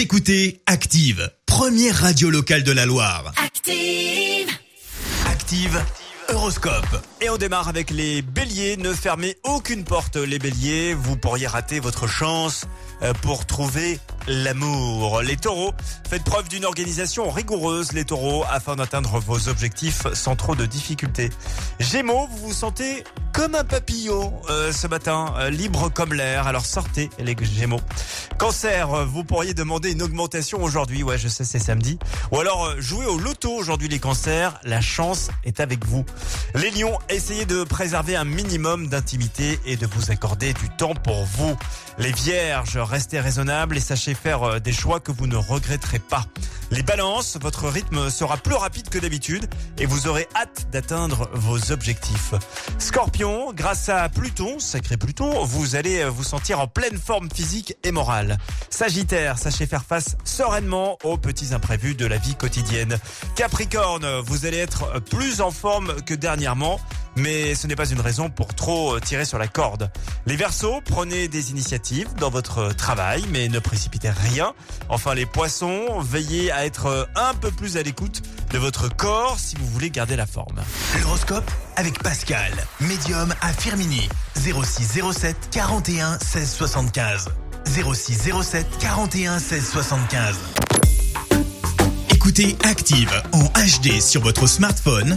Vous écoutez Active, première radio locale de la Loire. Active. Active, Horoscope. Et on démarre avec les béliers. Ne fermez aucune porte, les béliers. Vous pourriez rater votre chance euh, pour trouver l'amour. Les taureaux, faites preuve d'une organisation rigoureuse, les taureaux, afin d'atteindre vos objectifs sans trop de difficultés. Gémeaux, vous vous sentez comme un papillon euh, ce matin, euh, libre comme l'air. Alors sortez, les gémeaux. Cancer, euh, vous pourriez demander une augmentation aujourd'hui. Ouais, je sais, c'est samedi. Ou alors jouez au loto aujourd'hui, les cancers. La chance est avec vous. Les lions, essayez de préserver un minimum d'intimité et de vous accorder du temps pour vous. Les vierges, restez raisonnables et sachez faire des choix que vous ne regretterez pas. Les balances, votre rythme sera plus rapide que d'habitude et vous aurez hâte d'atteindre vos objectifs. Scorpion, grâce à Pluton, sacré Pluton, vous allez euh, vous sentir en pleine forme physique et morale. Sagittaire, sachez faire face sereinement aux petits imprévus de la vie quotidienne. Capricorne, vous allez être plus en forme que dernièrement mais ce n'est pas une raison pour trop tirer sur la corde. Les Verseaux, prenez des initiatives dans votre travail, mais ne précipitez rien. Enfin, les Poissons, veillez à être un peu plus à l'écoute de votre corps si vous voulez garder la forme. L'horoscope avec Pascal, médium à Firmini. 0607 41 16 75. 0607 41 16 75. Écoutez Active en HD sur votre smartphone,